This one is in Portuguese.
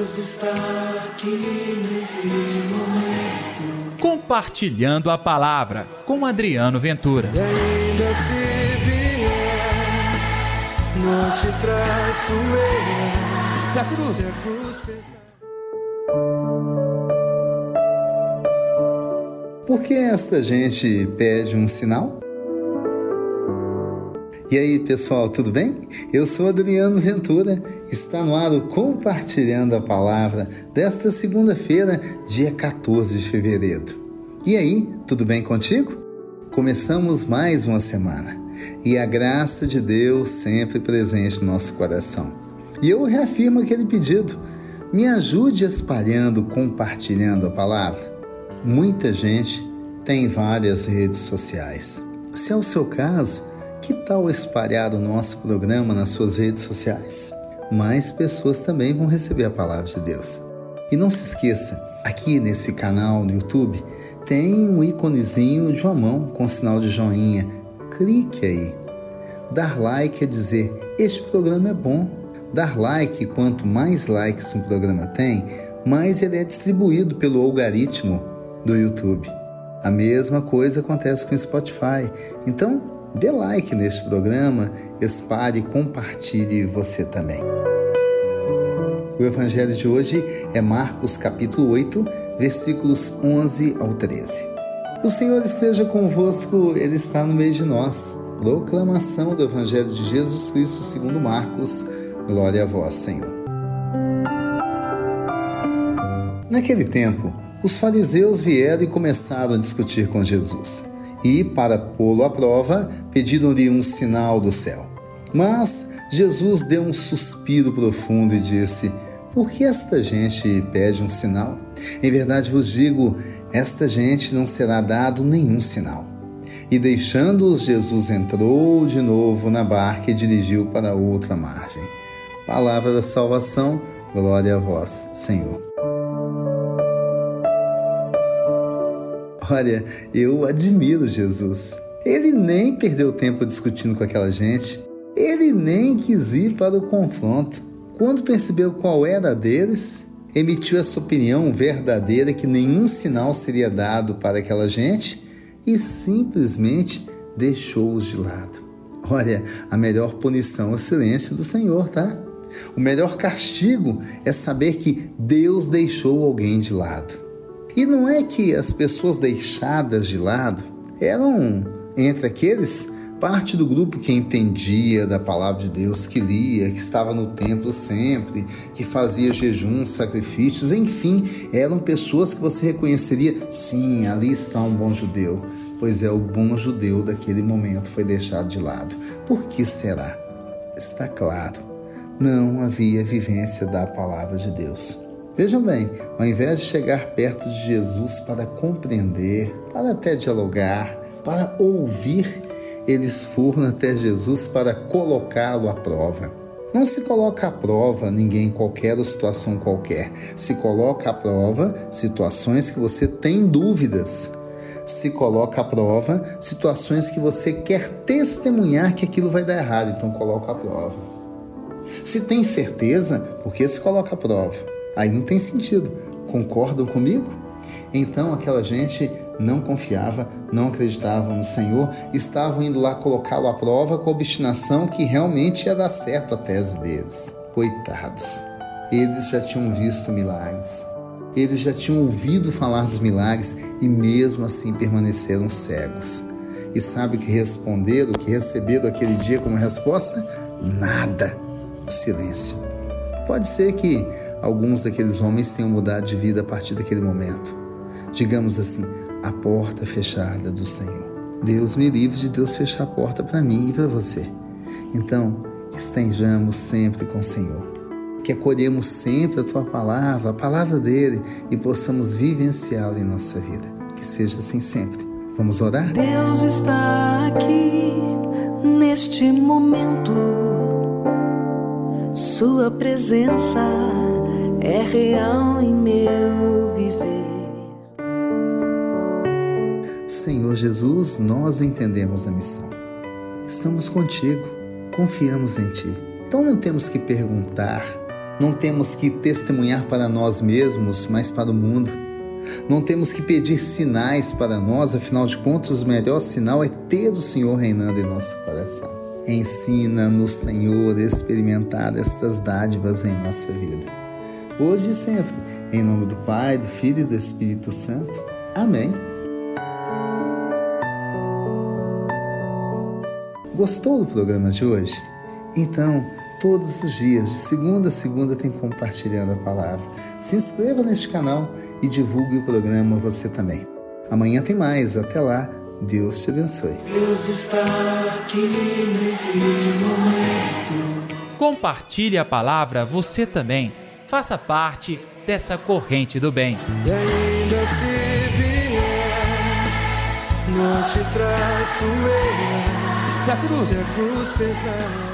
Deus está aqui nesse momento. Compartilhando a palavra com Adriano Ventura. E ainda se vier, não te traço eu. Se a cruz. Se a cruz pesar. Por que esta gente pede um sinal? E aí, pessoal, tudo bem? Eu sou Adriano Ventura. Está no ar o Compartilhando a Palavra desta segunda-feira, dia 14 de fevereiro. E aí, tudo bem contigo? Começamos mais uma semana e a graça de Deus sempre presente no nosso coração. E eu reafirmo aquele pedido: me ajude espalhando, compartilhando a palavra. Muita gente tem várias redes sociais. Se é o seu caso, que tal espalhar o nosso programa nas suas redes sociais? Mais pessoas também vão receber a palavra de Deus. E não se esqueça, aqui nesse canal no YouTube tem um íconezinho de uma mão com sinal de joinha. Clique aí. Dar like é dizer: este programa é bom. Dar like, quanto mais likes um programa tem, mais ele é distribuído pelo algoritmo do YouTube. A mesma coisa acontece com o Spotify. Então, dê like neste programa, espalhe e compartilhe você também. O evangelho de hoje é Marcos capítulo 8, versículos 11 ao 13. O Senhor esteja convosco, ele está no meio de nós. Proclamação do evangelho de Jesus Cristo segundo Marcos. Glória a vós, Senhor. Naquele tempo, os fariseus vieram e começaram a discutir com Jesus. E, para pô-lo à prova, pediram-lhe um sinal do céu. Mas Jesus deu um suspiro profundo e disse: Por que esta gente pede um sinal? Em verdade vos digo: esta gente não será dado nenhum sinal. E deixando-os, Jesus entrou de novo na barca e dirigiu para outra margem. Palavra da salvação, glória a vós, Senhor. Olha, eu admiro Jesus. Ele nem perdeu tempo discutindo com aquela gente. Ele nem quis ir para o confronto. Quando percebeu qual era a deles, emitiu essa opinião verdadeira que nenhum sinal seria dado para aquela gente e simplesmente deixou-os de lado. Olha, a melhor punição é o silêncio do Senhor, tá? O melhor castigo é saber que Deus deixou alguém de lado. E não é que as pessoas deixadas de lado eram, entre aqueles, parte do grupo que entendia da palavra de Deus, que lia, que estava no templo sempre, que fazia jejuns, sacrifícios, enfim, eram pessoas que você reconheceria, sim, ali está um bom judeu. Pois é, o bom judeu daquele momento foi deixado de lado. Por que será? Está claro, não havia vivência da palavra de Deus. Vejam bem, ao invés de chegar perto de Jesus para compreender, para até dialogar, para ouvir, eles foram até Jesus para colocá-lo à prova. Não se coloca à prova ninguém em qualquer ou situação qualquer. Se coloca à prova situações que você tem dúvidas. Se coloca à prova situações que você quer testemunhar que aquilo vai dar errado. Então coloca à prova. Se tem certeza, por que se coloca à prova? Aí não tem sentido. Concordam comigo? Então aquela gente não confiava, não acreditava no Senhor, estavam indo lá colocá-lo à prova com a obstinação que realmente ia dar certo a tese deles. Coitados, eles já tinham visto milagres, eles já tinham ouvido falar dos milagres e mesmo assim permaneceram cegos. E sabe o que responderam, o que receberam aquele dia como resposta? Nada. Silêncio. Pode ser que alguns daqueles homens tenham mudado de vida a partir daquele momento. Digamos assim, a porta fechada do Senhor. Deus me livre de Deus fechar a porta para mim e para você. Então, estejamos sempre com o Senhor. Que acolhemos sempre a tua palavra, a palavra dele e possamos vivenciá-la em nossa vida. Que seja assim sempre. Vamos orar? Deus está aqui neste momento. Sua presença é real em meu viver. Senhor Jesus, nós entendemos a missão. Estamos contigo, confiamos em ti. Então não temos que perguntar, Não temos que testemunhar para nós mesmos, mas para o mundo. Não temos que pedir sinais para nós, afinal de contas, o melhor sinal é ter o Senhor reinando em nosso coração. Ensina-nos, Senhor, a experimentar estas dádivas em nossa vida. Hoje e sempre, em nome do Pai, do Filho e do Espírito Santo. Amém. Gostou do programa de hoje? Então, todos os dias, de segunda a segunda, tem compartilhando a palavra. Se inscreva neste canal e divulgue o programa você também. Amanhã tem mais. Até lá. Deus te abençoe. Deus está aqui nesse momento. Compartilhe a palavra você também. Faça parte dessa corrente do bem. E ainda se vier, não te traço eu. Se a cruz Se a cruz pesar.